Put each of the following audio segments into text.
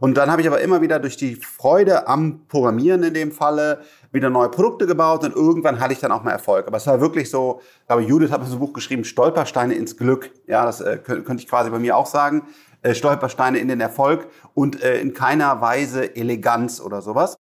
Und dann habe ich aber immer wieder durch die Freude am Programmieren in dem Falle wieder neue Produkte gebaut und irgendwann hatte ich dann auch mal Erfolg. Aber es war wirklich so, ich glaube, Judith hat mir so ein Buch geschrieben, Stolpersteine ins Glück. Ja, das äh, könnte ich quasi bei mir auch sagen. Äh, Stolpersteine in den Erfolg und äh, in keiner Weise Eleganz oder sowas.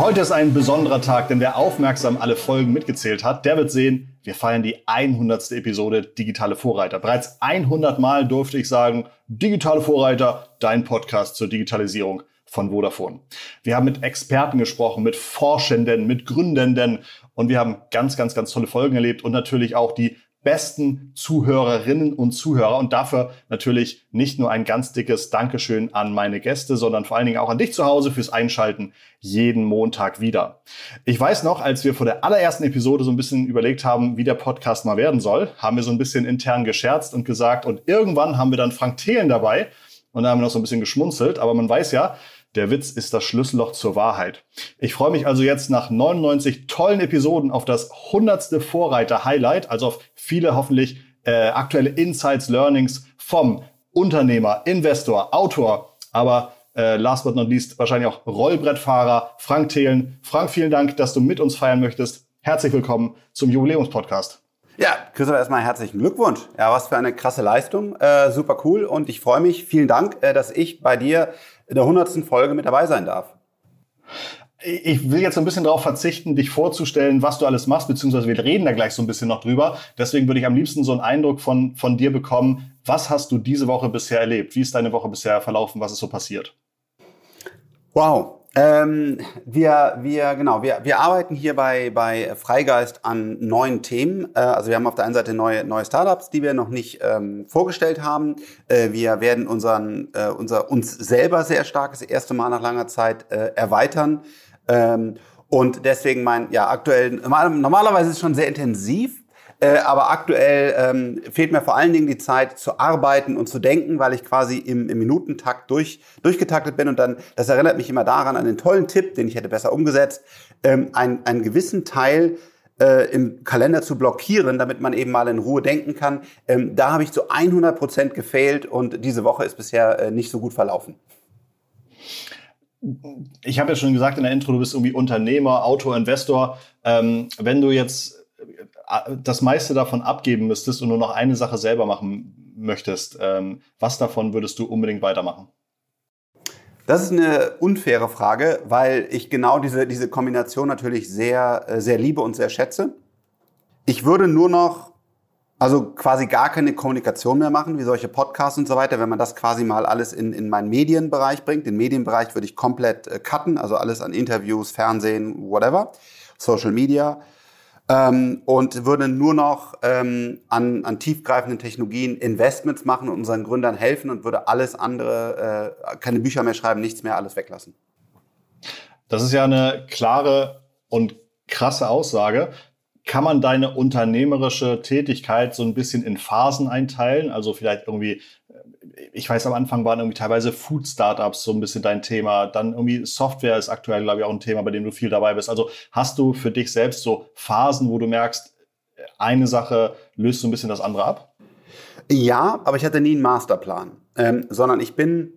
Heute ist ein besonderer Tag, denn wer aufmerksam alle Folgen mitgezählt hat, der wird sehen, wir feiern die 100. Episode Digitale Vorreiter. Bereits 100 Mal durfte ich sagen, Digitale Vorreiter, dein Podcast zur Digitalisierung von Vodafone. Wir haben mit Experten gesprochen, mit Forschenden, mit Gründenden und wir haben ganz, ganz, ganz tolle Folgen erlebt und natürlich auch die besten Zuhörerinnen und Zuhörer. Und dafür natürlich nicht nur ein ganz dickes Dankeschön an meine Gäste, sondern vor allen Dingen auch an dich zu Hause fürs Einschalten jeden Montag wieder. Ich weiß noch, als wir vor der allerersten Episode so ein bisschen überlegt haben, wie der Podcast mal werden soll, haben wir so ein bisschen intern gescherzt und gesagt, und irgendwann haben wir dann Frank Thelen dabei. Und da haben wir noch so ein bisschen geschmunzelt. Aber man weiß ja, der Witz ist das Schlüsselloch zur Wahrheit. Ich freue mich also jetzt nach 99 tollen Episoden auf das 100. Vorreiter-Highlight, also auf viele hoffentlich äh, aktuelle Insights, Learnings vom Unternehmer, Investor, Autor, aber äh, last but not least wahrscheinlich auch Rollbrettfahrer Frank Thelen. Frank, vielen Dank, dass du mit uns feiern möchtest. Herzlich willkommen zum Jubiläumspodcast. Ja, Christoph, erstmal herzlichen Glückwunsch. Ja, was für eine krasse Leistung. Äh, super cool und ich freue mich. Vielen Dank, äh, dass ich bei dir in der hundertsten Folge mit dabei sein darf. Ich will jetzt ein bisschen darauf verzichten, dich vorzustellen, was du alles machst, beziehungsweise wir reden da gleich so ein bisschen noch drüber. Deswegen würde ich am liebsten so einen Eindruck von, von dir bekommen. Was hast du diese Woche bisher erlebt? Wie ist deine Woche bisher verlaufen? Was ist so passiert? Wow, ähm, wir, wir, genau, wir, wir arbeiten hier bei, bei Freigeist an neuen Themen. Äh, also wir haben auf der einen Seite neue, neue Startups, die wir noch nicht ähm, vorgestellt haben. Äh, wir werden unseren, äh, unser, uns selber sehr stark das erste Mal nach langer Zeit äh, erweitern. Ähm, und deswegen mein, ja, aktuell, normalerweise ist es schon sehr intensiv, äh, aber aktuell ähm, fehlt mir vor allen Dingen die Zeit zu arbeiten und zu denken, weil ich quasi im, im Minutentakt durch, durchgetaktet bin. Und dann, das erinnert mich immer daran, an den tollen Tipp, den ich hätte besser umgesetzt, ähm, einen, einen gewissen Teil äh, im Kalender zu blockieren, damit man eben mal in Ruhe denken kann. Ähm, da habe ich zu 100 Prozent gefehlt und diese Woche ist bisher äh, nicht so gut verlaufen. Ich habe ja schon gesagt in der Intro, du bist irgendwie Unternehmer, Autor, Investor. Ähm, wenn du jetzt das meiste davon abgeben müsstest und nur noch eine Sache selber machen möchtest, ähm, was davon würdest du unbedingt weitermachen? Das ist eine unfaire Frage, weil ich genau diese, diese Kombination natürlich sehr, äh, sehr liebe und sehr schätze. Ich würde nur noch, also quasi gar keine Kommunikation mehr machen, wie solche Podcasts und so weiter, wenn man das quasi mal alles in, in meinen Medienbereich bringt. Den Medienbereich würde ich komplett äh, cutten, also alles an Interviews, Fernsehen, whatever, Social Media ähm, und würde nur noch ähm, an, an tiefgreifenden Technologien Investments machen und unseren Gründern helfen und würde alles andere, äh, keine Bücher mehr schreiben, nichts mehr, alles weglassen. Das ist ja eine klare und krasse Aussage. Kann man deine unternehmerische Tätigkeit so ein bisschen in Phasen einteilen? Also vielleicht irgendwie ich weiß, am Anfang waren irgendwie teilweise Food-Startups so ein bisschen dein Thema. Dann irgendwie Software ist aktuell, glaube ich, auch ein Thema, bei dem du viel dabei bist. Also hast du für dich selbst so Phasen, wo du merkst, eine Sache löst so ein bisschen das andere ab? Ja, aber ich hatte nie einen Masterplan, ähm, sondern ich bin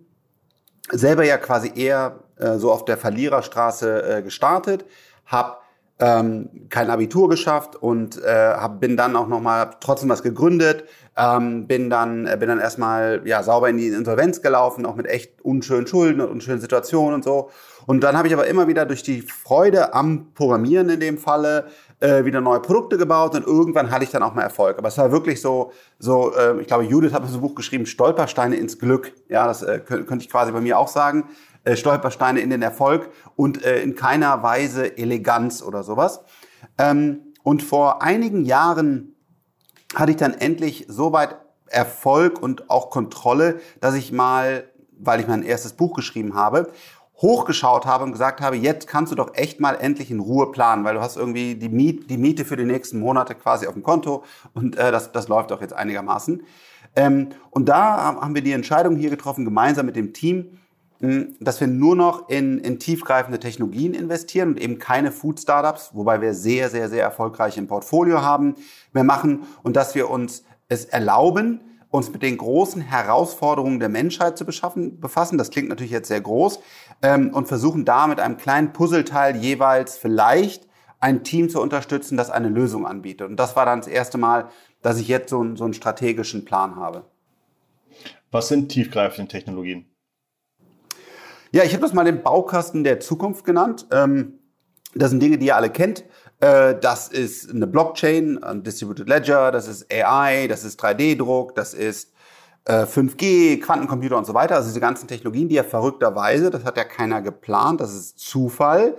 selber ja quasi eher äh, so auf der Verliererstraße äh, gestartet, habe ähm, kein Abitur geschafft und äh, hab, bin dann auch noch mal trotzdem was gegründet, ähm, bin dann äh, bin dann erstmal ja sauber in die Insolvenz gelaufen, auch mit echt unschönen Schulden und unschönen Situationen und so. Und dann habe ich aber immer wieder durch die Freude am Programmieren in dem Falle äh, wieder neue Produkte gebaut und irgendwann hatte ich dann auch mal Erfolg. Aber es war wirklich so, so äh, ich glaube, Judith hat mir so ein Buch geschrieben, Stolpersteine ins Glück. Ja, das äh, könnte ich quasi bei mir auch sagen. Äh, Stolpersteine in den Erfolg und äh, in keiner Weise Eleganz oder sowas. Ähm, und vor einigen Jahren hatte ich dann endlich so weit Erfolg und auch Kontrolle, dass ich mal, weil ich mein erstes Buch geschrieben habe, hochgeschaut habe und gesagt habe, jetzt kannst du doch echt mal endlich in Ruhe planen, weil du hast irgendwie die, Miet, die Miete für die nächsten Monate quasi auf dem Konto und äh, das, das läuft doch jetzt einigermaßen. Ähm, und da haben wir die Entscheidung hier getroffen, gemeinsam mit dem Team, dass wir nur noch in, in tiefgreifende Technologien investieren und eben keine Food-Startups, wobei wir sehr, sehr, sehr erfolgreich im Portfolio haben, mehr machen und dass wir uns es erlauben, uns mit den großen Herausforderungen der Menschheit zu beschaffen, befassen. Das klingt natürlich jetzt sehr groß ähm, und versuchen da mit einem kleinen Puzzleteil jeweils vielleicht ein Team zu unterstützen, das eine Lösung anbietet. Und das war dann das erste Mal, dass ich jetzt so, so einen strategischen Plan habe. Was sind tiefgreifende Technologien? Ja, ich habe das mal den Baukasten der Zukunft genannt. Ähm, das sind Dinge, die ihr alle kennt. Äh, das ist eine Blockchain, ein Distributed Ledger, das ist AI, das ist 3D-Druck, das ist 5G, äh, Quantencomputer und so weiter. Also diese ganzen Technologien, die ja verrückterweise, das hat ja keiner geplant, das ist Zufall,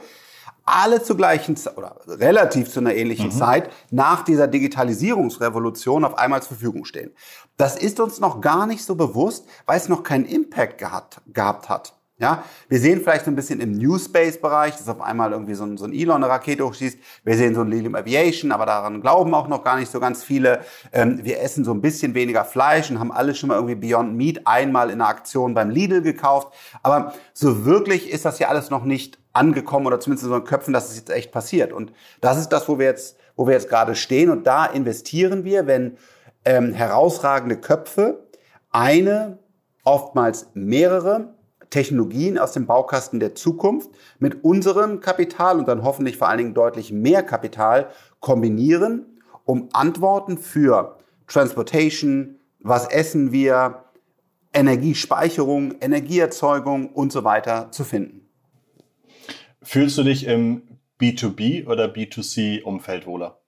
alle zur gleichen Zeit oder relativ zu einer ähnlichen mhm. Zeit nach dieser Digitalisierungsrevolution auf einmal zur Verfügung stehen. Das ist uns noch gar nicht so bewusst, weil es noch keinen Impact gehabt, gehabt hat. Ja, wir sehen vielleicht so ein bisschen im New Space Bereich, dass auf einmal irgendwie so ein, so ein Elon eine Rakete hochschießt. Wir sehen so ein Lilium Aviation, aber daran glauben auch noch gar nicht so ganz viele. Ähm, wir essen so ein bisschen weniger Fleisch und haben alle schon mal irgendwie Beyond Meat einmal in einer Aktion beim Lidl gekauft. Aber so wirklich ist das ja alles noch nicht angekommen oder zumindest in so Köpfen, dass es jetzt echt passiert. Und das ist das, wo wir jetzt, wo wir jetzt gerade stehen. Und da investieren wir, wenn ähm, herausragende Köpfe eine, oftmals mehrere Technologien aus dem Baukasten der Zukunft mit unserem Kapital und dann hoffentlich vor allen Dingen deutlich mehr Kapital kombinieren, um Antworten für Transportation, was essen wir, Energiespeicherung, Energieerzeugung und so weiter zu finden. Fühlst du dich im B2B oder B2C-Umfeld wohler?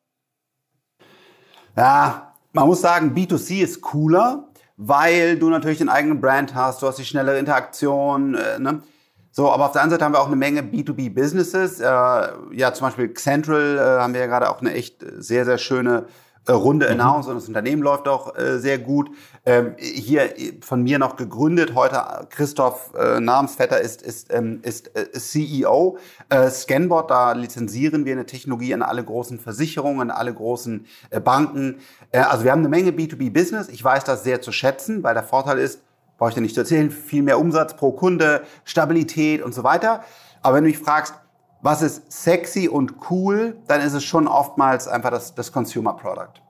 Ja, man muss sagen, B2C ist cooler, weil du natürlich den eigenen Brand hast, du hast die schnellere Interaktion. Äh, ne? So, aber auf der anderen Seite haben wir auch eine Menge B2B-Businesses. Äh, ja, zum Beispiel Central äh, haben wir ja gerade auch eine echt sehr, sehr schöne äh, Runde mhm. announced und das Unternehmen läuft auch äh, sehr gut. Ähm, hier von mir noch gegründet, heute Christoph äh, Namensvetter ist, ist, ähm, ist äh, CEO. Äh, Scanbot, da lizenzieren wir eine Technologie an alle großen Versicherungen, an alle großen äh, Banken. Äh, also wir haben eine Menge B2B-Business. Ich weiß das sehr zu schätzen, weil der Vorteil ist, brauche ich dir nicht zu erzählen, viel mehr Umsatz pro Kunde, Stabilität und so weiter. Aber wenn du mich fragst, was ist sexy und cool, dann ist es schon oftmals einfach das, das Consumer Product.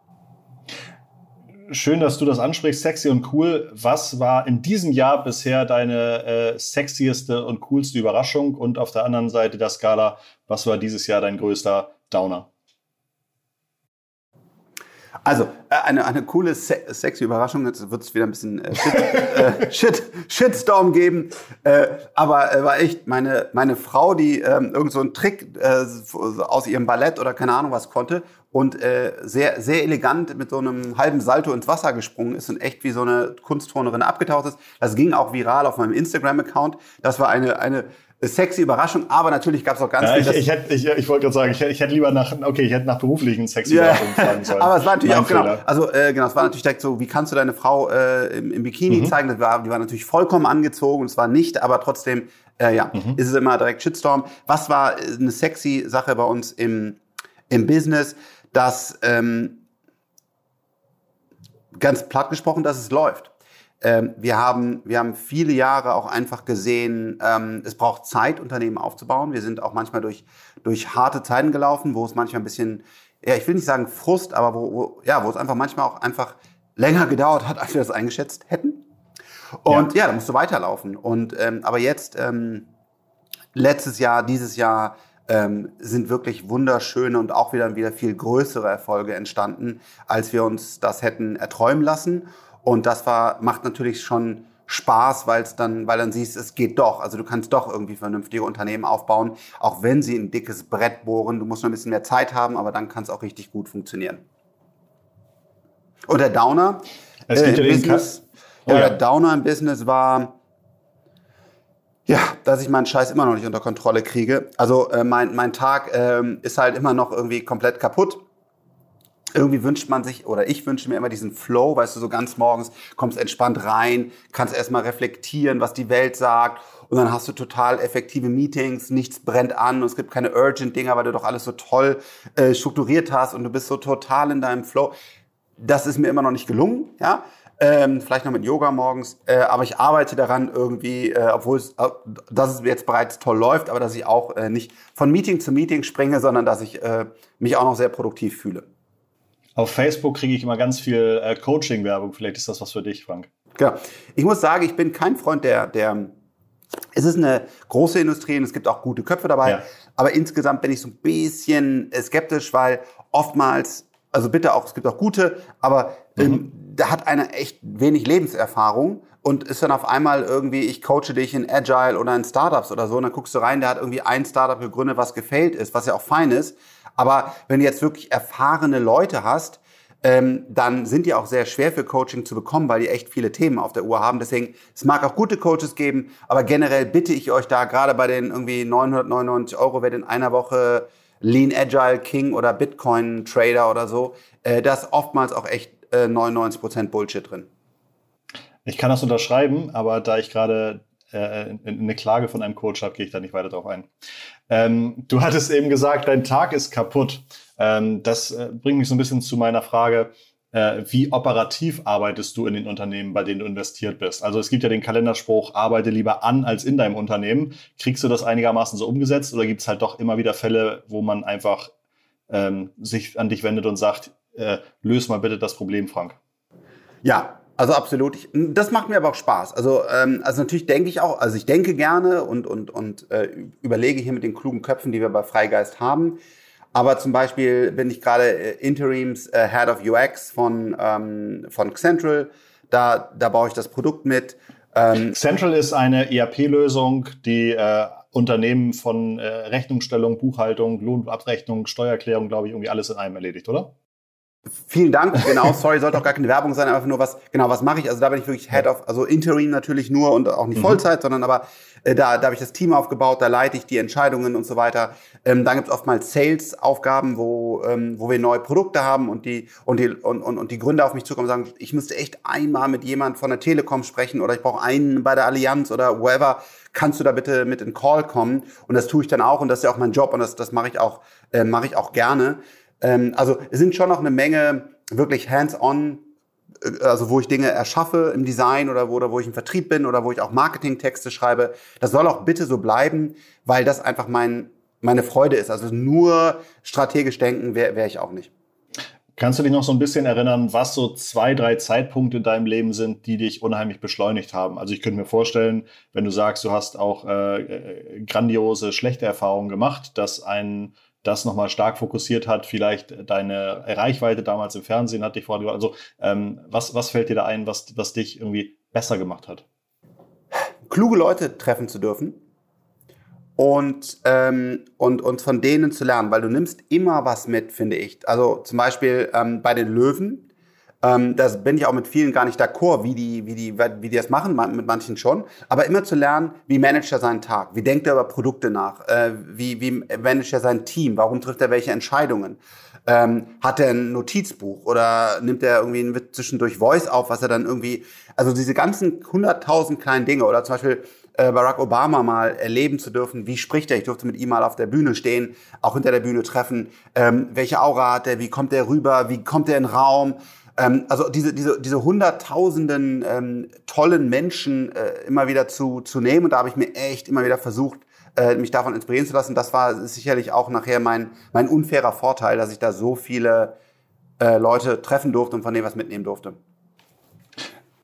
Schön, dass du das ansprichst, sexy und cool. Was war in diesem Jahr bisher deine äh, sexieste und coolste Überraschung? Und auf der anderen Seite der Skala, was war dieses Jahr dein größter Downer? Also, äh, eine, eine coole, se sexy Überraschung. Jetzt wird es wieder ein bisschen äh, Shit, äh, Shit, Shitstorm geben. Äh, aber äh, war echt meine, meine Frau, die ähm, irgend so einen Trick äh, aus ihrem Ballett oder keine Ahnung was konnte und äh, sehr, sehr elegant mit so einem halben Salto ins Wasser gesprungen ist und echt wie so eine Kunstturnerin abgetaucht ist. Das ging auch viral auf meinem Instagram-Account. Das war eine, eine sexy Überraschung, aber natürlich gab es auch ganz ja, viel. Ich, ich, hätte, ich, ich wollte gerade sagen, ich, ich hätte lieber nach, okay, ich hätte nach beruflichen sexy ja. Überraschungen fragen sollen. aber es war natürlich mein auch, genau, Fehler. genau, also äh, genau, es war natürlich direkt so, wie kannst du deine Frau äh, im, im Bikini mhm. zeigen? Das war, die war natürlich vollkommen angezogen, es war nicht, aber trotzdem, äh, ja, mhm. ist es immer direkt Shitstorm. Was war äh, eine sexy Sache bei uns im, im Business, dass ähm, ganz platt gesprochen, dass es läuft. Ähm, wir, haben, wir haben viele Jahre auch einfach gesehen, ähm, es braucht Zeit, Unternehmen aufzubauen. Wir sind auch manchmal durch, durch harte Zeiten gelaufen, wo es manchmal ein bisschen, ja, ich will nicht sagen Frust, aber wo, wo, ja, wo es einfach manchmal auch einfach länger gedauert hat, als wir das eingeschätzt hätten. Und ja, ja da musst du weiterlaufen. Und ähm, aber jetzt, ähm, letztes Jahr, dieses Jahr, ähm, sind wirklich wunderschöne und auch wieder, wieder viel größere Erfolge entstanden, als wir uns das hätten erträumen lassen. Und das war, macht natürlich schon Spaß, weil es dann, weil dann siehst, es geht doch. Also du kannst doch irgendwie vernünftige Unternehmen aufbauen, auch wenn sie ein dickes Brett bohren. Du musst noch ein bisschen mehr Zeit haben, aber dann kann es auch richtig gut funktionieren. Und der Downer es äh, im Business, oh, ja, der Downer im Business war, ja, dass ich meinen Scheiß immer noch nicht unter Kontrolle kriege. Also äh, mein, mein Tag äh, ist halt immer noch irgendwie komplett kaputt irgendwie wünscht man sich, oder ich wünsche mir immer diesen Flow, weißt du, so ganz morgens kommst entspannt rein, kannst erstmal reflektieren, was die Welt sagt und dann hast du total effektive Meetings, nichts brennt an und es gibt keine Urgent-Dinger, weil du doch alles so toll äh, strukturiert hast und du bist so total in deinem Flow. Das ist mir immer noch nicht gelungen, ja. ähm, vielleicht noch mit Yoga morgens, äh, aber ich arbeite daran irgendwie, äh, obwohl es, äh, dass es jetzt bereits toll läuft, aber dass ich auch äh, nicht von Meeting zu Meeting springe, sondern dass ich äh, mich auch noch sehr produktiv fühle. Auf Facebook kriege ich immer ganz viel äh, Coaching-Werbung. Vielleicht ist das was für dich, Frank. Genau. Ich muss sagen, ich bin kein Freund der, der es ist eine große Industrie und es gibt auch gute Köpfe dabei. Ja. Aber insgesamt bin ich so ein bisschen skeptisch, weil oftmals, also bitte auch, es gibt auch gute, aber mhm. ähm, da hat einer echt wenig Lebenserfahrung und ist dann auf einmal irgendwie, ich coache dich in Agile oder in Startups oder so, und dann guckst du rein, der hat irgendwie ein Startup gegründet, was gefällt ist, was ja auch fein ist. Aber wenn du jetzt wirklich erfahrene Leute hast, ähm, dann sind die auch sehr schwer für Coaching zu bekommen, weil die echt viele Themen auf der Uhr haben. Deswegen, es mag auch gute Coaches geben, aber generell bitte ich euch da, gerade bei den irgendwie 999 Euro, wer in einer Woche Lean Agile King oder Bitcoin Trader oder so, äh, da ist oftmals auch echt äh, 99% Bullshit drin. Ich kann das unterschreiben, aber da ich gerade äh, eine Klage von einem Coach habe, gehe ich da nicht weiter drauf ein. Ähm, du hattest eben gesagt, dein Tag ist kaputt. Ähm, das äh, bringt mich so ein bisschen zu meiner Frage, äh, wie operativ arbeitest du in den Unternehmen, bei denen du investiert bist? Also es gibt ja den Kalenderspruch, arbeite lieber an als in deinem Unternehmen. Kriegst du das einigermaßen so umgesetzt oder gibt es halt doch immer wieder Fälle, wo man einfach ähm, sich an dich wendet und sagt, äh, löse mal bitte das Problem, Frank? Ja, also absolut. Ich, das macht mir aber auch Spaß. Also, ähm, also natürlich denke ich auch, also ich denke gerne und, und, und äh, überlege hier mit den klugen Köpfen, die wir bei Freigeist haben. Aber zum Beispiel bin ich gerade äh, Interims äh, Head of UX von, ähm, von Central. Da, da baue ich das Produkt mit. Ähm, Central ist eine ERP-Lösung, die äh, Unternehmen von äh, Rechnungsstellung, Buchhaltung, Lohnabrechnung, Steuererklärung, glaube ich, irgendwie alles in einem erledigt, oder? Vielen Dank, genau, sorry, sollte auch gar keine Werbung sein, einfach nur was, genau, was mache ich? Also da bin ich wirklich Head of, also Interim natürlich nur und auch nicht mhm. Vollzeit, sondern aber äh, da, da habe ich das Team aufgebaut, da leite ich die Entscheidungen und so weiter. Ähm, dann gibt es oftmals Sales-Aufgaben, wo, ähm, wo wir neue Produkte haben und die, und, die, und, und, und die Gründer auf mich zukommen und sagen, ich müsste echt einmal mit jemand von der Telekom sprechen oder ich brauche einen bei der Allianz oder whoever. Kannst du da bitte mit in Call kommen? Und das tue ich dann auch und das ist ja auch mein Job und das, das mache ich auch, äh, mache ich auch gerne. Ähm, also es sind schon noch eine Menge wirklich hands-on, äh, also wo ich Dinge erschaffe im Design oder wo, oder wo ich im Vertrieb bin oder wo ich auch Marketingtexte schreibe. Das soll auch bitte so bleiben, weil das einfach mein, meine Freude ist. Also nur strategisch denken wäre wär ich auch nicht. Kannst du dich noch so ein bisschen erinnern, was so zwei, drei Zeitpunkte in deinem Leben sind, die dich unheimlich beschleunigt haben? Also ich könnte mir vorstellen, wenn du sagst, du hast auch äh, äh grandiose, schlechte Erfahrungen gemacht, dass ein das nochmal stark fokussiert hat, vielleicht deine Reichweite damals im Fernsehen hat dich vorher, also ähm, was, was fällt dir da ein, was, was dich irgendwie besser gemacht hat? Kluge Leute treffen zu dürfen und, ähm, und, und von denen zu lernen, weil du nimmst immer was mit, finde ich. Also zum Beispiel ähm, bei den Löwen, ähm, das bin ich auch mit vielen gar nicht d'accord, wie die, wie die, wie die das machen, mit manchen schon. Aber immer zu lernen, wie managt er seinen Tag? Wie denkt er über Produkte nach? Äh, wie, wie managt er sein Team? Warum trifft er welche Entscheidungen? Ähm, hat er ein Notizbuch oder nimmt er irgendwie zwischendurch Voice auf, was er dann irgendwie, also diese ganzen hunderttausend kleinen Dinge oder zum Beispiel äh, Barack Obama mal erleben zu dürfen, wie spricht er? Ich durfte mit ihm mal auf der Bühne stehen, auch hinter der Bühne treffen. Ähm, welche Aura hat er? Wie kommt er rüber? Wie kommt er in den Raum? Ähm, also diese, diese, diese hunderttausenden ähm, tollen Menschen äh, immer wieder zu, zu nehmen. Und da habe ich mir echt immer wieder versucht, äh, mich davon inspirieren zu lassen. Das war sicherlich auch nachher mein, mein unfairer Vorteil, dass ich da so viele äh, Leute treffen durfte und von denen was mitnehmen durfte.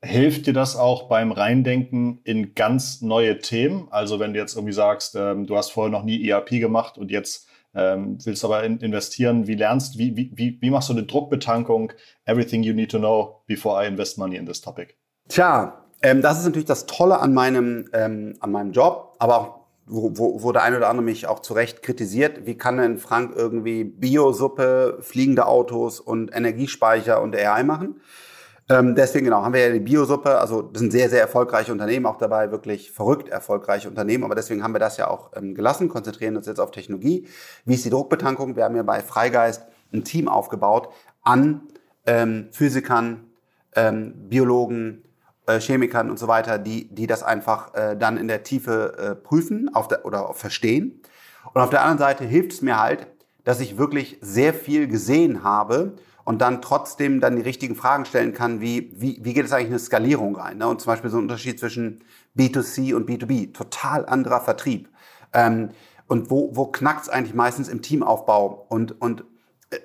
Hilft dir das auch beim Reindenken in ganz neue Themen? Also wenn du jetzt irgendwie sagst, ähm, du hast vorher noch nie ERP gemacht und jetzt ähm, willst aber in, investieren, wie lernst, wie, wie, wie machst du eine Druckbetankung? Everything you need to know before I invest money in this topic. Tja, ähm, das ist natürlich das Tolle an meinem, ähm, an meinem Job, aber auch wo, wo, wo der eine oder andere mich auch zu Recht kritisiert, wie kann denn Frank irgendwie Biosuppe, fliegende Autos und Energiespeicher und AI machen? Ähm, deswegen genau, haben wir ja die Biosuppe, also das sind sehr, sehr erfolgreiche Unternehmen auch dabei, wirklich verrückt erfolgreiche Unternehmen, aber deswegen haben wir das ja auch ähm, gelassen, konzentrieren uns jetzt auf Technologie. Wie ist die Druckbetankung? Wir haben ja bei Freigeist ein Team aufgebaut an ähm, Physikern, ähm, Biologen, äh, Chemikern und so weiter, die, die das einfach äh, dann in der Tiefe äh, prüfen auf der, oder verstehen. Und auf der anderen Seite hilft es mir halt, dass ich wirklich sehr viel gesehen habe und dann trotzdem dann die richtigen Fragen stellen kann, wie, wie, wie geht es eigentlich in eine Skalierung rein? Ne? Und zum Beispiel so ein Unterschied zwischen B2C und B2B, total anderer Vertrieb. Ähm, und wo, wo knackt es eigentlich meistens im Teamaufbau? Und, und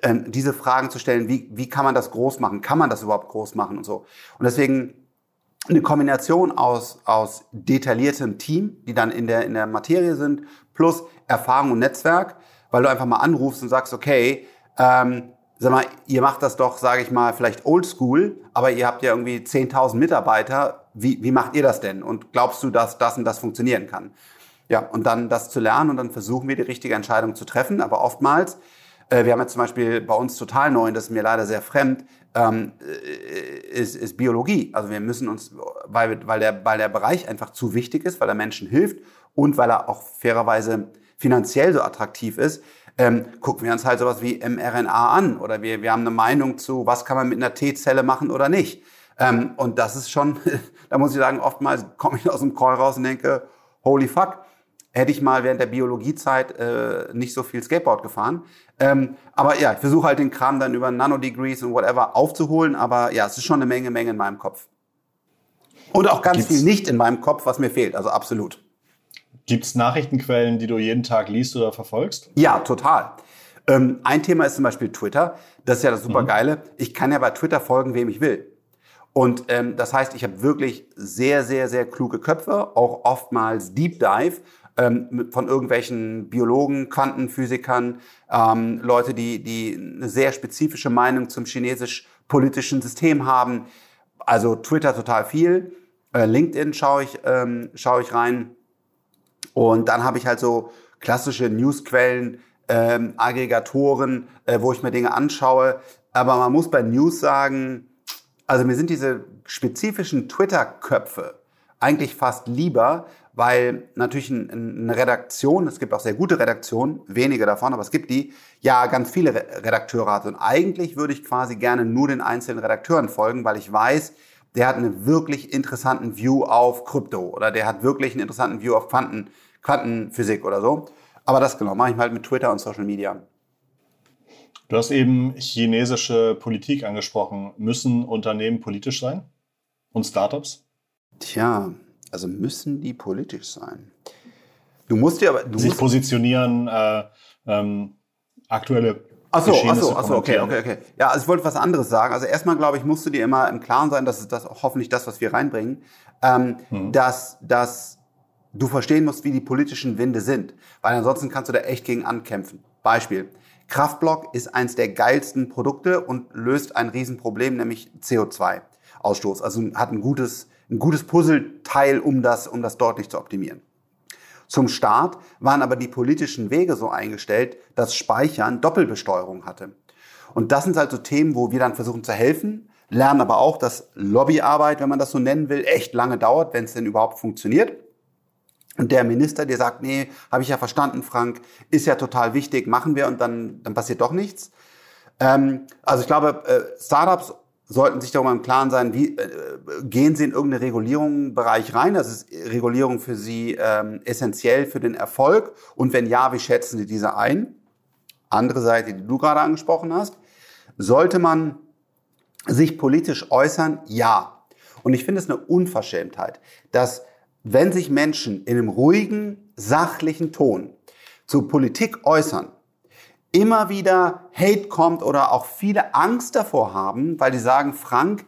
ähm, diese Fragen zu stellen, wie, wie kann man das groß machen? Kann man das überhaupt groß machen und so? Und deswegen eine Kombination aus, aus detailliertem Team, die dann in der, in der Materie sind, plus Erfahrung und Netzwerk, weil du einfach mal anrufst und sagst, okay, ähm, sag mal, ihr macht das doch, sage ich mal, vielleicht oldschool, aber ihr habt ja irgendwie 10.000 Mitarbeiter. Wie, wie macht ihr das denn? Und glaubst du, dass das und das funktionieren kann? Ja, und dann das zu lernen und dann versuchen wir die richtige Entscheidung zu treffen. Aber oftmals, äh, wir haben jetzt zum Beispiel bei uns total neu, und das ist mir leider sehr fremd, ähm, äh, ist, ist Biologie. Also wir müssen uns, weil, weil, der, weil der Bereich einfach zu wichtig ist, weil er Menschen hilft und weil er auch fairerweise finanziell so attraktiv ist, ähm, gucken wir uns halt sowas wie mRNA an oder wir, wir haben eine Meinung zu, was kann man mit einer T-Zelle machen oder nicht. Ähm, und das ist schon, da muss ich sagen, oftmals komme ich aus dem Call raus und denke, holy fuck, hätte ich mal während der Biologiezeit äh, nicht so viel Skateboard gefahren. Ähm, aber ja, ich versuche halt den Kram dann über Nanodegrees und whatever aufzuholen, aber ja, es ist schon eine Menge, Menge in meinem Kopf. Und auch ganz Gibt's viel nicht in meinem Kopf, was mir fehlt, also absolut. Gibt es Nachrichtenquellen, die du jeden Tag liest oder verfolgst? Ja, total. Ähm, ein Thema ist zum Beispiel Twitter. Das ist ja das Supergeile. Mhm. Ich kann ja bei Twitter folgen, wem ich will. Und ähm, das heißt, ich habe wirklich sehr, sehr, sehr kluge Köpfe, auch oftmals Deep Dive ähm, von irgendwelchen Biologen, Quantenphysikern, ähm, Leute, die, die eine sehr spezifische Meinung zum chinesisch-politischen System haben. Also Twitter total viel. Äh, LinkedIn schaue ich, ähm, schaue ich rein. Und dann habe ich halt so klassische Newsquellen, ähm, Aggregatoren, äh, wo ich mir Dinge anschaue. Aber man muss bei News sagen, also mir sind diese spezifischen Twitter-Köpfe eigentlich fast lieber, weil natürlich eine Redaktion, es gibt auch sehr gute Redaktionen, wenige davon, aber es gibt die, ja ganz viele Redakteure hat. Und eigentlich würde ich quasi gerne nur den einzelnen Redakteuren folgen, weil ich weiß, der hat einen wirklich interessanten View auf Krypto oder der hat wirklich einen interessanten View auf Quanten, Quantenphysik oder so. Aber das genau mache ich halt mit Twitter und Social Media. Du hast eben chinesische Politik angesprochen. Müssen Unternehmen politisch sein? Und Startups? Tja, also müssen die politisch sein. Du musst dir aber. Du Sich positionieren, äh, ähm, aktuelle Achso, achso, achso, okay, okay, okay. Ja, also ich wollte was anderes sagen. Also erstmal, glaube ich, musst du dir immer im Klaren sein, das ist das hoffentlich das, was wir reinbringen, ähm, hm. dass, dass du verstehen musst, wie die politischen Winde sind. Weil ansonsten kannst du da echt gegen ankämpfen. Beispiel. Kraftblock ist eins der geilsten Produkte und löst ein Riesenproblem, nämlich CO2-Ausstoß. Also hat ein gutes, ein gutes Puzzleteil, um das, um das deutlich zu optimieren. Zum Start waren aber die politischen Wege so eingestellt, dass Speichern Doppelbesteuerung hatte. Und das sind halt so Themen, wo wir dann versuchen zu helfen, lernen aber auch, dass Lobbyarbeit, wenn man das so nennen will, echt lange dauert, wenn es denn überhaupt funktioniert. Und der Minister, der sagt, nee, habe ich ja verstanden, Frank, ist ja total wichtig, machen wir und dann, dann passiert doch nichts. Ähm, also ich glaube, äh, Startups sollten sich darüber im Klaren sein, wie äh, gehen sie in irgendeine Regulierungsbereich rein? Das ist Regulierung für sie ähm, essentiell für den Erfolg? Und wenn ja, wie schätzen sie diese ein? Andere Seite, die du gerade angesprochen hast. Sollte man sich politisch äußern? Ja. Und ich finde es eine Unverschämtheit, dass wenn sich Menschen in einem ruhigen, sachlichen Ton zur Politik äußern, immer wieder Hate kommt oder auch viele Angst davor haben, weil die sagen, Frank,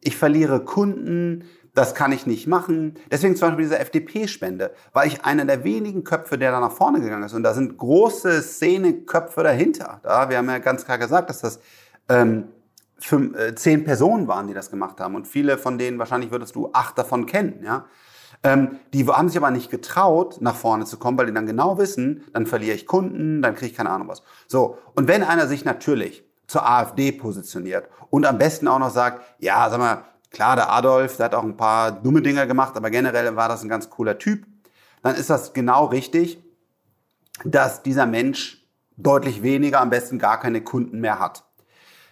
ich verliere Kunden, das kann ich nicht machen. Deswegen zum Beispiel diese FDP-Spende, weil ich einer der wenigen Köpfe, der da nach vorne gegangen ist. Und da sind große Szeneköpfe dahinter. Da, wir haben ja ganz klar gesagt, dass das ähm, fünf, äh, zehn Personen waren, die das gemacht haben. Und viele von denen, wahrscheinlich würdest du acht davon kennen. Ja? Ähm, die haben sich aber nicht getraut, nach vorne zu kommen, weil die dann genau wissen, dann verliere ich Kunden, dann kriege ich keine Ahnung was. So, und wenn einer sich natürlich zur AfD positioniert und am besten auch noch sagt, ja, sag mal, klar, der Adolf, der hat auch ein paar dumme Dinge gemacht, aber generell war das ein ganz cooler Typ, dann ist das genau richtig, dass dieser Mensch deutlich weniger, am besten gar keine Kunden mehr hat.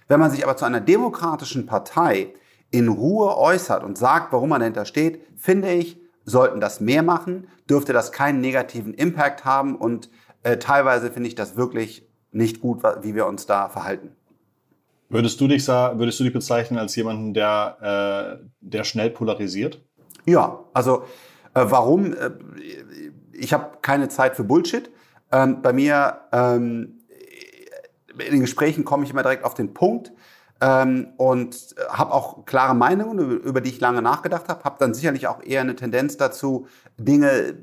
Wenn man sich aber zu einer demokratischen Partei in Ruhe äußert und sagt, warum man dahinter steht, finde ich, sollten das mehr machen, dürfte das keinen negativen Impact haben und äh, teilweise finde ich das wirklich nicht gut, wie wir uns da verhalten. Würdest du dich, würdest du dich bezeichnen als jemanden, der, äh, der schnell polarisiert? Ja, also äh, warum? Äh, ich habe keine Zeit für Bullshit. Ähm, bei mir ähm, in den Gesprächen komme ich immer direkt auf den Punkt ähm, und habe auch klare Meinungen, über die ich lange nachgedacht habe. Habe dann sicherlich auch eher eine Tendenz dazu, Dinge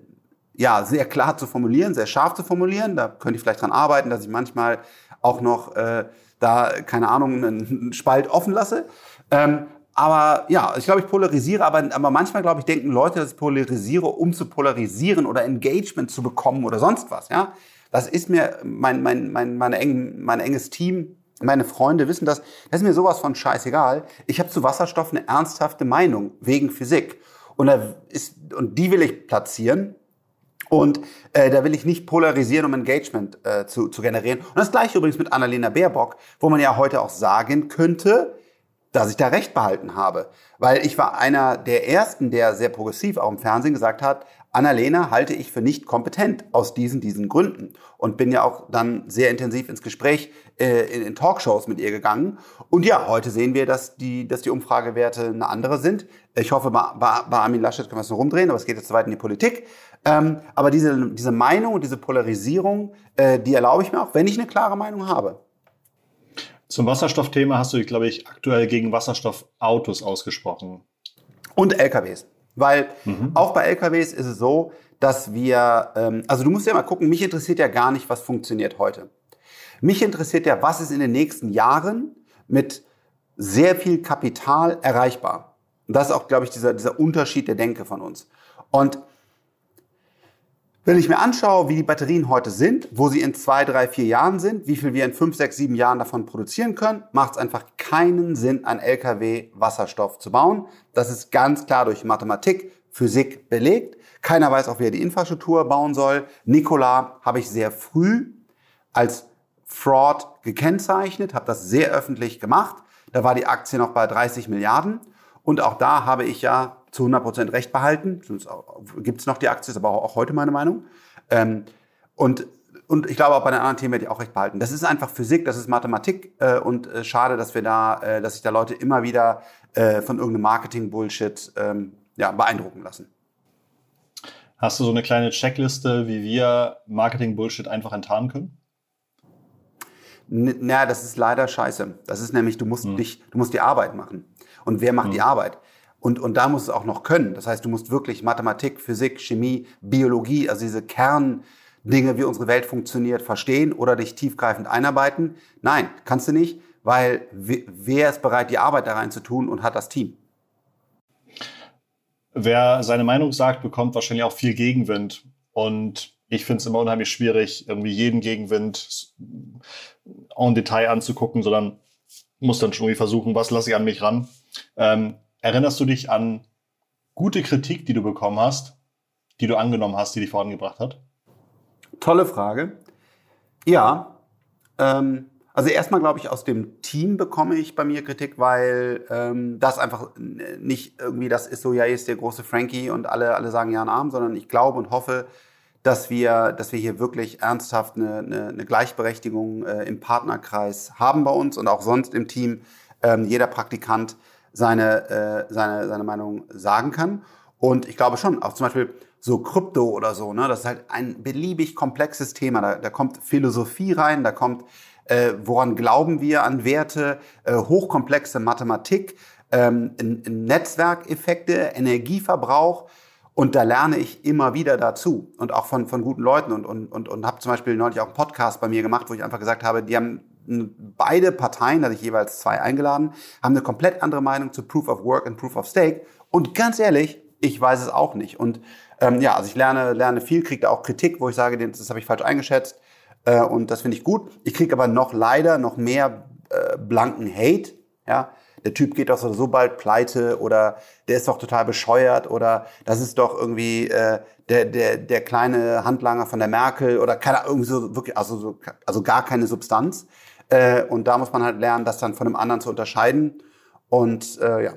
ja sehr klar zu formulieren, sehr scharf zu formulieren. Da könnte ich vielleicht dran arbeiten, dass ich manchmal auch noch äh, da keine Ahnung einen Spalt offen lasse. Ähm, aber ja, ich glaube, ich polarisiere, aber, aber manchmal, glaube ich, denken Leute, dass ich polarisiere, um zu polarisieren oder Engagement zu bekommen oder sonst was. Ja, Das ist mir, mein, mein, mein, meine eng, mein enges Team, meine Freunde wissen das, das ist mir sowas von scheißegal. Ich habe zu Wasserstoff eine ernsthafte Meinung wegen Physik. Und, da ist, und die will ich platzieren. Und äh, da will ich nicht polarisieren, um Engagement äh, zu, zu generieren. Und das gleiche übrigens mit Annalena Baerbock, wo man ja heute auch sagen könnte, dass ich da recht behalten habe. Weil ich war einer der ersten, der sehr progressiv auch im Fernsehen gesagt hat, Annalena halte ich für nicht kompetent aus diesen, diesen Gründen. Und bin ja auch dann sehr intensiv ins Gespräch äh, in, in, Talkshows mit ihr gegangen. Und ja, heute sehen wir, dass die, dass die Umfragewerte eine andere sind. Ich hoffe, bei, bei, Armin Laschet können wir es noch rumdrehen, aber es geht jetzt zu weit in die Politik. Ähm, aber diese, diese Meinung und diese Polarisierung, äh, die erlaube ich mir auch, wenn ich eine klare Meinung habe. Zum Wasserstoffthema hast du dich, glaube ich, aktuell gegen Wasserstoffautos ausgesprochen. Und LKWs. Weil mhm. auch bei LKWs ist es so, dass wir, ähm, also du musst ja mal gucken, mich interessiert ja gar nicht, was funktioniert heute. Mich interessiert ja, was ist in den nächsten Jahren mit sehr viel Kapital erreichbar. Und das ist auch, glaube ich, dieser, dieser Unterschied der Denke von uns. Und wenn ich mir anschaue, wie die Batterien heute sind, wo sie in zwei, drei, vier Jahren sind, wie viel wir in fünf, sechs, sieben Jahren davon produzieren können, macht es einfach keinen Sinn, ein LKW Wasserstoff zu bauen. Das ist ganz klar durch Mathematik, Physik belegt. Keiner weiß auch, wie er die Infrastruktur bauen soll. Nikola habe ich sehr früh als Fraud gekennzeichnet, habe das sehr öffentlich gemacht. Da war die Aktie noch bei 30 Milliarden. Und auch da habe ich ja zu 100 Prozent recht behalten. Sonst gibt es noch die Aktie, ist aber auch heute meine Meinung. Ähm, und, und ich glaube, auch bei den anderen Themen werde ich auch recht behalten. Das ist einfach Physik, das ist Mathematik äh, und äh, schade, dass wir da, äh, dass sich da Leute immer wieder äh, von irgendeinem Marketing-Bullshit ähm, ja, beeindrucken lassen. Hast du so eine kleine Checkliste, wie wir Marketing-Bullshit einfach enttarnen können? Na, das ist leider scheiße. Das ist nämlich, du musst, hm. dich, du musst die Arbeit machen. Und wer macht hm. die Arbeit? Und, und da musst du auch noch können. Das heißt, du musst wirklich Mathematik, Physik, Chemie, Biologie, also diese Kerndinge, wie unsere Welt funktioniert, verstehen oder dich tiefgreifend einarbeiten. Nein, kannst du nicht, weil wer ist bereit, die Arbeit da rein zu tun und hat das Team? Wer seine Meinung sagt, bekommt wahrscheinlich auch viel Gegenwind. Und ich finde es immer unheimlich schwierig, irgendwie jeden Gegenwind en Detail anzugucken, sondern muss dann schon irgendwie versuchen, was lasse ich an mich ran. Ähm, Erinnerst du dich an gute Kritik, die du bekommen hast, die du angenommen hast, die dich vorangebracht hat? Tolle Frage. Ja, ähm, also erstmal glaube ich, aus dem Team bekomme ich bei mir Kritik, weil ähm, das einfach nicht irgendwie das ist so, ja, ist der große Frankie und alle, alle sagen ja einen Arm, sondern ich glaube und hoffe, dass wir, dass wir hier wirklich ernsthaft eine, eine, eine Gleichberechtigung äh, im Partnerkreis haben bei uns und auch sonst im Team. Ähm, jeder Praktikant seine, äh, seine, seine Meinung sagen kann. Und ich glaube schon, auch zum Beispiel so Krypto oder so, ne, das ist halt ein beliebig komplexes Thema. Da, da kommt Philosophie rein, da kommt, äh, woran glauben wir an Werte, äh, hochkomplexe Mathematik, ähm, Netzwerkeffekte, Energieverbrauch. Und da lerne ich immer wieder dazu und auch von, von guten Leuten und, und, und, und habe zum Beispiel neulich auch einen Podcast bei mir gemacht, wo ich einfach gesagt habe, die haben beide Parteien, da hatte ich jeweils zwei eingeladen, haben eine komplett andere Meinung zu Proof of Work und Proof of Stake. Und ganz ehrlich, ich weiß es auch nicht. Und ähm, ja, also ich lerne, lerne viel, kriege da auch Kritik, wo ich sage, das habe ich falsch eingeschätzt. Äh, und das finde ich gut. Ich kriege aber noch leider noch mehr äh, blanken Hate. Ja, der Typ geht doch so bald pleite oder der ist doch total bescheuert oder das ist doch irgendwie äh, der, der, der kleine Handlanger von der Merkel oder keine irgendwie so wirklich, also, so, also gar keine Substanz. Äh, und da muss man halt lernen, das dann von einem anderen zu unterscheiden. Und äh, ja.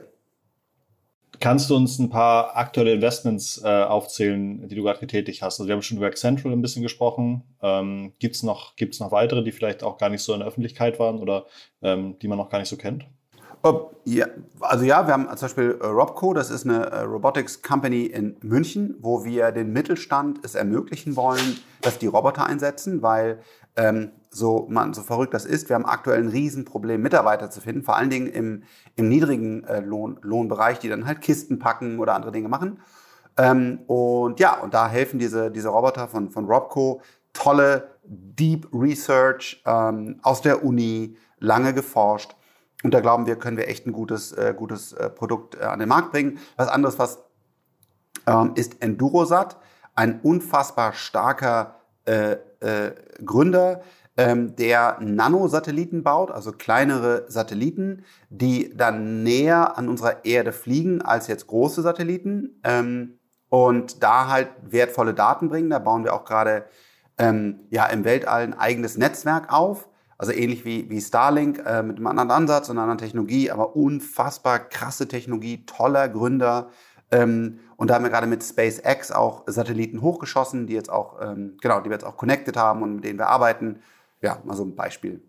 Kannst du uns ein paar aktuelle Investments äh, aufzählen, die du gerade getätigt hast? Also wir haben schon über Accentral ein bisschen gesprochen. Ähm, Gibt es noch, gibt's noch weitere, die vielleicht auch gar nicht so in der Öffentlichkeit waren oder ähm, die man noch gar nicht so kennt? Ja, also ja, wir haben zum Beispiel äh, Robco, das ist eine äh, Robotics Company in München, wo wir den Mittelstand es ermöglichen wollen, dass die Roboter einsetzen, weil ähm, so man so verrückt das ist, wir haben aktuell ein Riesenproblem, Mitarbeiter zu finden, vor allen Dingen im, im niedrigen äh, Lohn, Lohnbereich, die dann halt Kisten packen oder andere Dinge machen. Ähm, und ja, und da helfen diese, diese Roboter von, von Robco, tolle Deep Research ähm, aus der Uni, lange geforscht und da glauben wir, können wir echt ein gutes, äh, gutes äh, Produkt äh, an den Markt bringen. Was anderes, was ähm, ist Endurosat, ein unfassbar starker äh, äh, Gründer, ähm, der Nanosatelliten baut, also kleinere Satelliten, die dann näher an unserer Erde fliegen als jetzt große Satelliten ähm, und da halt wertvolle Daten bringen. Da bauen wir auch gerade ähm, ja, im Weltall ein eigenes Netzwerk auf also ähnlich wie, wie Starlink äh, mit einem anderen Ansatz und einer anderen Technologie, aber unfassbar krasse Technologie, toller Gründer. Ähm, und da haben wir gerade mit SpaceX auch Satelliten hochgeschossen, die jetzt auch, ähm, genau, die wir jetzt auch connected haben und mit denen wir arbeiten. Ja, mal so ein Beispiel.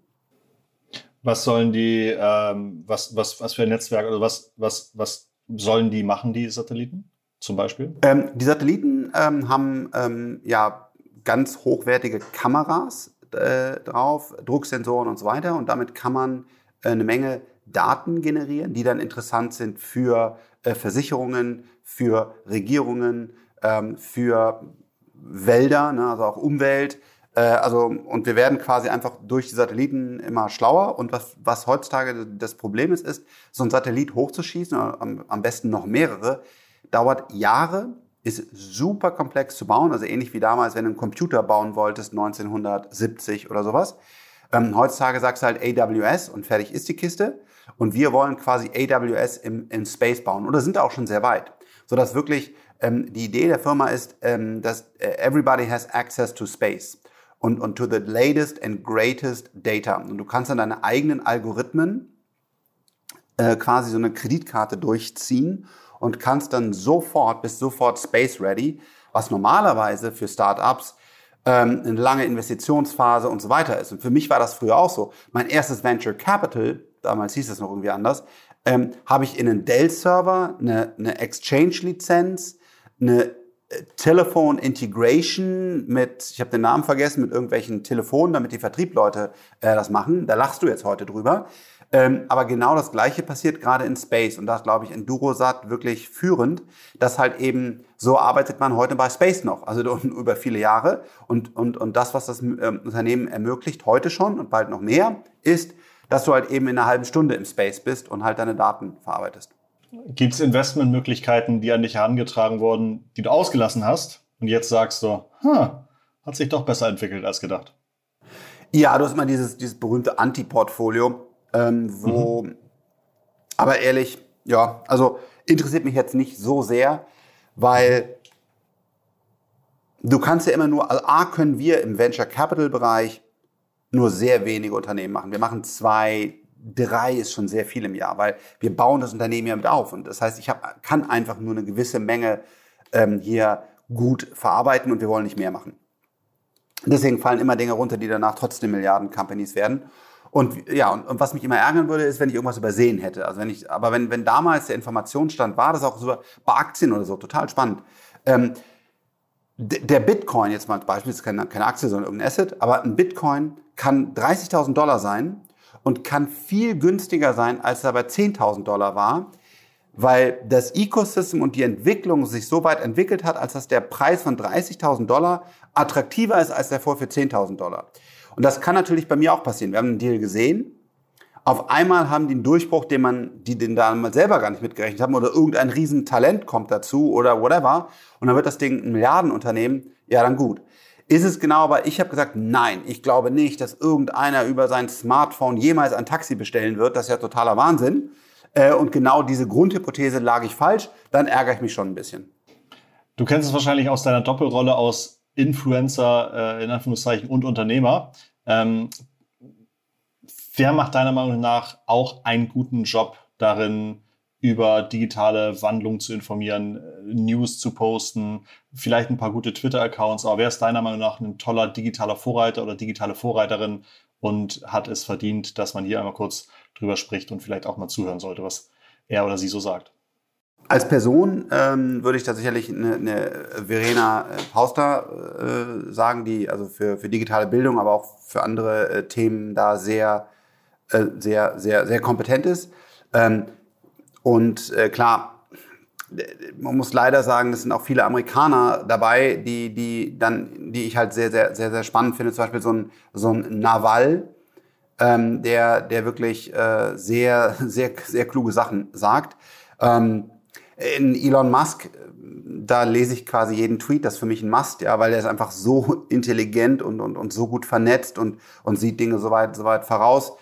Was sollen die, ähm, was, was, was für ein Netzwerk, also was, was, was sollen die machen, die Satelliten zum Beispiel? Ähm, die Satelliten ähm, haben ähm, ja ganz hochwertige Kameras, äh, drauf, Drucksensoren und so weiter. Und damit kann man äh, eine Menge Daten generieren, die dann interessant sind für äh, Versicherungen, für Regierungen, ähm, für Wälder, ne, also auch Umwelt. Äh, also, und wir werden quasi einfach durch die Satelliten immer schlauer. Und was, was heutzutage das Problem ist, ist, so ein Satellit hochzuschießen, am, am besten noch mehrere, dauert Jahre ist super komplex zu bauen, also ähnlich wie damals, wenn du einen Computer bauen wolltest, 1970 oder sowas. Ähm, heutzutage sagst du halt AWS und fertig ist die Kiste. Und wir wollen quasi AWS im, im Space bauen oder sind auch schon sehr weit. Sodass wirklich ähm, die Idee der Firma ist, ähm, dass äh, everybody has access to space und, und to the latest and greatest data. Und du kannst dann deine eigenen Algorithmen äh, quasi so eine Kreditkarte durchziehen und kannst dann sofort, bist sofort space ready, was normalerweise für Startups ähm, eine lange Investitionsphase und so weiter ist. Und für mich war das früher auch so. Mein erstes Venture Capital, damals hieß es noch irgendwie anders, ähm, habe ich in einen Dell-Server eine, eine Exchange-Lizenz, eine äh, Telephone Integration mit, ich habe den Namen vergessen, mit irgendwelchen Telefonen, damit die Vertriebleute äh, das machen. Da lachst du jetzt heute drüber. Ähm, aber genau das Gleiche passiert gerade in Space und da glaube ich Endurosat wirklich führend, dass halt eben so arbeitet man heute bei Space noch, also über viele Jahre und, und, und das, was das ähm, Unternehmen ermöglicht, heute schon und bald noch mehr, ist, dass du halt eben in einer halben Stunde im Space bist und halt deine Daten verarbeitest. Gibt es Investmentmöglichkeiten, die an dich herangetragen wurden, die du ausgelassen hast und jetzt sagst du, hm, hat sich doch besser entwickelt als gedacht? Ja, du hast immer dieses, dieses berühmte Anti-Portfolio ähm, wo, mhm. aber ehrlich, ja, also interessiert mich jetzt nicht so sehr, weil du kannst ja immer nur, also A können wir im Venture Capital Bereich nur sehr wenige Unternehmen machen. Wir machen zwei, drei ist schon sehr viel im Jahr, weil wir bauen das Unternehmen ja mit auf. Und das heißt, ich hab, kann einfach nur eine gewisse Menge ähm, hier gut verarbeiten und wir wollen nicht mehr machen. Deswegen fallen immer Dinge runter, die danach trotzdem Milliarden-Companies werden. Und ja, und, und, was mich immer ärgern würde, ist, wenn ich irgendwas übersehen hätte. Also wenn ich, aber wenn, wenn damals der Informationsstand war, das auch so bei Aktien oder so, total spannend. Ähm, der Bitcoin, jetzt mal als Beispiel, ist keine, keine Aktie, sondern irgendein Asset, aber ein Bitcoin kann 30.000 Dollar sein und kann viel günstiger sein, als er bei 10.000 Dollar war, weil das Ecosystem und die Entwicklung sich so weit entwickelt hat, als dass der Preis von 30.000 Dollar attraktiver ist als der vor für 10.000 Dollar. Und das kann natürlich bei mir auch passieren. Wir haben einen Deal gesehen. Auf einmal haben die einen Durchbruch, den man, die den damals selber gar nicht mitgerechnet haben, oder irgendein Riesentalent kommt dazu oder whatever. Und dann wird das Ding ein Milliardenunternehmen. Ja, dann gut. Ist es genau, aber ich habe gesagt, nein, ich glaube nicht, dass irgendeiner über sein Smartphone jemals ein Taxi bestellen wird. Das ist ja totaler Wahnsinn. Äh, und genau diese Grundhypothese lag ich falsch. Dann ärgere ich mich schon ein bisschen. Du kennst es wahrscheinlich aus deiner Doppelrolle aus Influencer äh, in Anführungszeichen und Unternehmer. Ähm, wer macht deiner Meinung nach auch einen guten Job darin, über digitale Wandlung zu informieren, äh, News zu posten, vielleicht ein paar gute Twitter-Accounts. Aber wer ist deiner Meinung nach ein toller digitaler Vorreiter oder digitale Vorreiterin und hat es verdient, dass man hier einmal kurz drüber spricht und vielleicht auch mal zuhören sollte, was er oder sie so sagt? Als Person ähm, würde ich da sicherlich eine, eine Verena äh, Pauster äh, sagen, die also für, für digitale Bildung, aber auch für andere äh, Themen da sehr, äh, sehr, sehr, sehr kompetent ist. Ähm, und äh, klar, man muss leider sagen, es sind auch viele Amerikaner dabei, die, die dann, die ich halt sehr, sehr, sehr, sehr spannend finde. Zum Beispiel so ein, so ein Naval, ähm, der, der wirklich äh, sehr, sehr, sehr kluge Sachen sagt. Ähm, in Elon Musk, da lese ich quasi jeden Tweet, das ist für mich ein Must, ja, weil er ist einfach so intelligent und, und, und so gut vernetzt und, und sieht Dinge so weit, so weit voraus.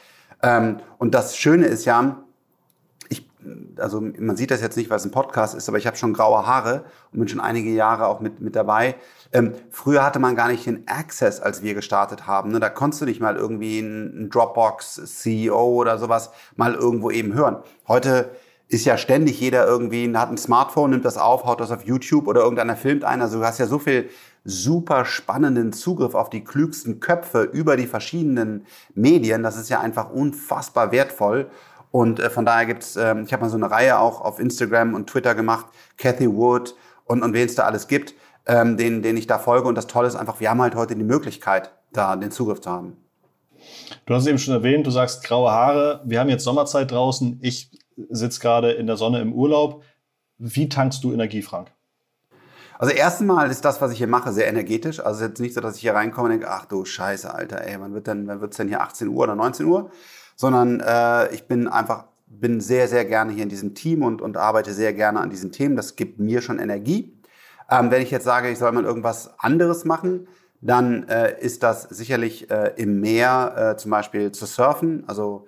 Ähm, und das Schöne ist ja, ich, also man sieht das jetzt nicht, weil es ein Podcast ist, aber ich habe schon graue Haare und bin schon einige Jahre auch mit, mit dabei. Ähm, früher hatte man gar nicht den Access, als wir gestartet haben. Ne? Da konntest du nicht mal irgendwie einen Dropbox CEO oder sowas mal irgendwo eben hören. Heute ist ja ständig jeder irgendwie, hat ein Smartphone, nimmt das auf, haut das auf YouTube oder irgendeiner filmt einen. Also du hast ja so viel super spannenden Zugriff auf die klügsten Köpfe über die verschiedenen Medien. Das ist ja einfach unfassbar wertvoll. Und äh, von daher gibt's, äh, ich habe mal so eine Reihe auch auf Instagram und Twitter gemacht, Cathy Wood und, und wen es da alles gibt, ähm, den, den ich da folge. Und das Tolle ist einfach, wir haben halt heute die Möglichkeit, da den Zugriff zu haben. Du hast es eben schon erwähnt, du sagst graue Haare. Wir haben jetzt Sommerzeit draußen. Ich sitze gerade in der Sonne im Urlaub. Wie tankst du Energie, Frank? Also erstmal ist das, was ich hier mache, sehr energetisch. Also jetzt nicht so, dass ich hier reinkomme und denke, ach du Scheiße, Alter, ey, wann wird denn, wann wird's denn hier 18 Uhr oder 19 Uhr? Sondern äh, ich bin einfach, bin sehr, sehr gerne hier in diesem Team und, und arbeite sehr gerne an diesen Themen. Das gibt mir schon Energie. Ähm, wenn ich jetzt sage, ich soll mal irgendwas anderes machen, dann äh, ist das sicherlich äh, im Meer äh, zum Beispiel zu surfen. Also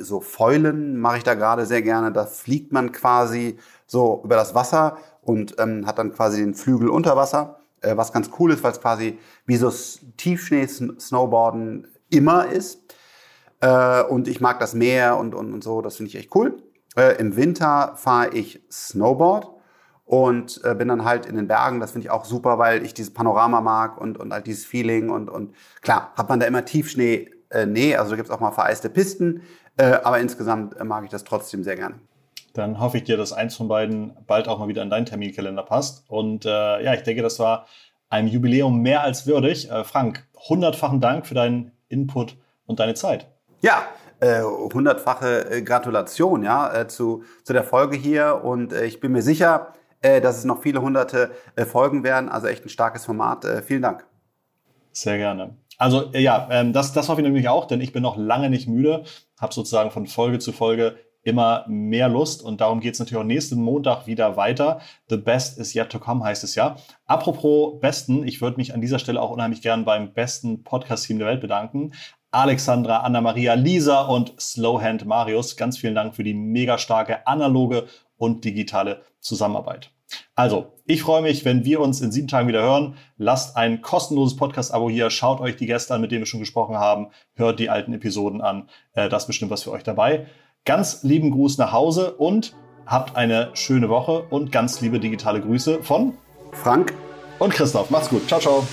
so Fäulen mache ich da gerade sehr gerne. Da fliegt man quasi so über das Wasser und ähm, hat dann quasi den Flügel unter Wasser, äh, was ganz cool ist, weil es quasi wie so Tiefschnee-Snowboarden immer ist. Äh, und ich mag das Meer und, und, und so, das finde ich echt cool. Äh, Im Winter fahre ich Snowboard und äh, bin dann halt in den Bergen. Das finde ich auch super, weil ich dieses Panorama mag und, und halt dieses Feeling und, und klar, hat man da immer Tiefschnee äh, nee, also da gibt es auch mal vereiste Pisten, äh, aber insgesamt äh, mag ich das trotzdem sehr gerne. Dann hoffe ich dir, dass eins von beiden bald auch mal wieder in deinen Terminkalender passt. Und äh, ja, ich denke, das war einem Jubiläum mehr als würdig. Äh, Frank, hundertfachen Dank für deinen Input und deine Zeit. Ja, äh, hundertfache Gratulation ja, zu, zu der Folge hier. Und ich bin mir sicher, dass es noch viele hunderte Folgen werden. Also echt ein starkes Format. Vielen Dank. Sehr gerne. Also äh, ja, ähm, das, das hoffe ich nämlich auch, denn ich bin noch lange nicht müde, habe sozusagen von Folge zu Folge immer mehr Lust und darum geht es natürlich auch nächsten Montag wieder weiter. The best is yet to come heißt es ja. Apropos Besten, ich würde mich an dieser Stelle auch unheimlich gern beim besten Podcast-Team der Welt bedanken. Alexandra, Anna-Maria, Lisa und Slowhand Marius. Ganz vielen Dank für die mega starke analoge und digitale Zusammenarbeit. Also, ich freue mich, wenn wir uns in sieben Tagen wieder hören. Lasst ein kostenloses Podcast-Abo hier, schaut euch die Gäste an, mit denen wir schon gesprochen haben, hört die alten Episoden an. Äh, das ist bestimmt was für euch dabei. Ganz lieben Gruß nach Hause und habt eine schöne Woche und ganz liebe digitale Grüße von Frank und Christoph. Macht's gut. Ciao, ciao.